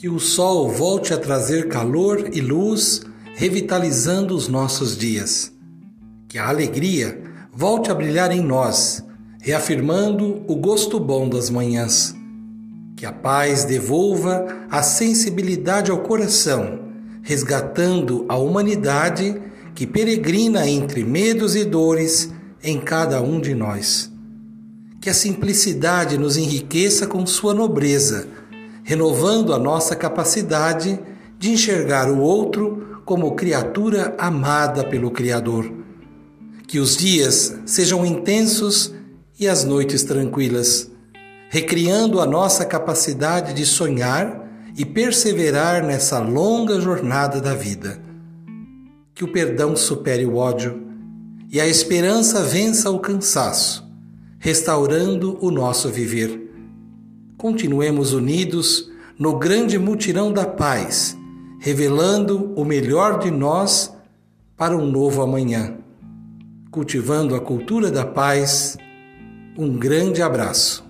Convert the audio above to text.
Que o sol volte a trazer calor e luz, revitalizando os nossos dias. Que a alegria volte a brilhar em nós, reafirmando o gosto bom das manhãs. Que a paz devolva a sensibilidade ao coração, resgatando a humanidade que peregrina entre medos e dores em cada um de nós. Que a simplicidade nos enriqueça com sua nobreza renovando a nossa capacidade de enxergar o outro como criatura amada pelo Criador. Que os dias sejam intensos e as noites tranquilas, recriando a nossa capacidade de sonhar e perseverar nessa longa jornada da vida. Que o perdão supere o ódio e a esperança vença o cansaço, restaurando o nosso viver continuemos unidos no grande mutirão da paz, revelando o melhor de nós para um novo amanhã. Cultivando a cultura da paz, um grande abraço.